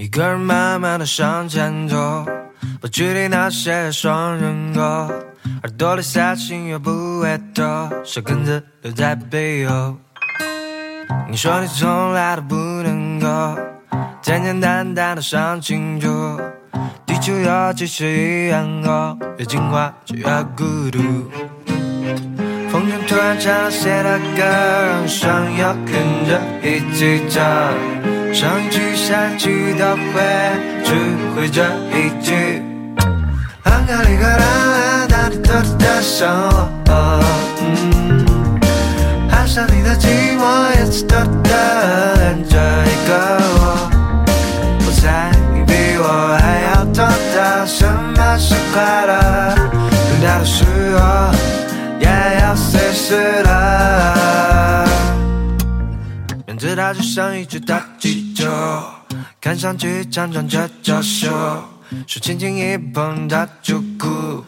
一个人慢慢的向前走，不距离那些双人歌，耳朵里塞进又不会多，小根子留在背后。你说你从来都不能够简简单单的想清楚，地球有几十亿人口，越进化就越孤独。风筝突然唱了谁的歌，让双友跟着一起唱。上一句下一句都会，只会这一句。啷个哩个啷啷，哒哒哒哒上我。嗯，爱上你的寂寞，也是哒哒恋着一个我。我猜你比我还要懂得什么是快乐，等待的时候也要随时的。它就像一只大气球，看上去强壮着娇羞，手轻轻一碰它就哭。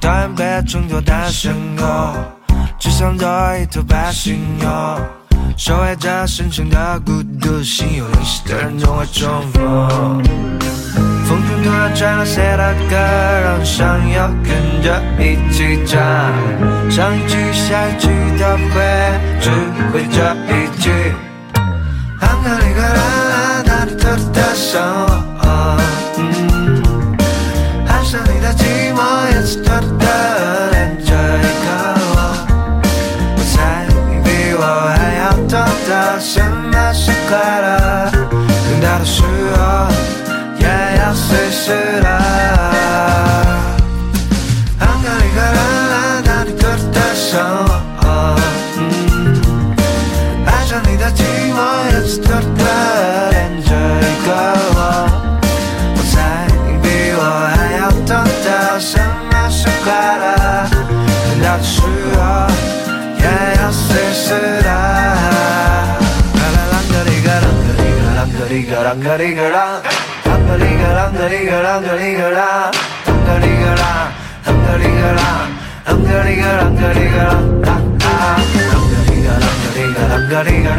讨厌被衬托的身狗，只想做一头白犀牛，守卫着深深的孤独，心有灵犀的人总会重逢。风中突然传来谁的歌，让想要跟着一起唱，上一句下一句都会，只会这一我还要懂得什么是快乐，等到的时候也要随时的。啦啦啷个哩个啷个哩个啷个哩个啷个哩个啷，啷个哩个啷个哩个啷个哩个啷，啷个哩个啷，啷个哩个啷，啷个哩个啷个哩个啷，啷，个哩个啷个哩个啷个哩个，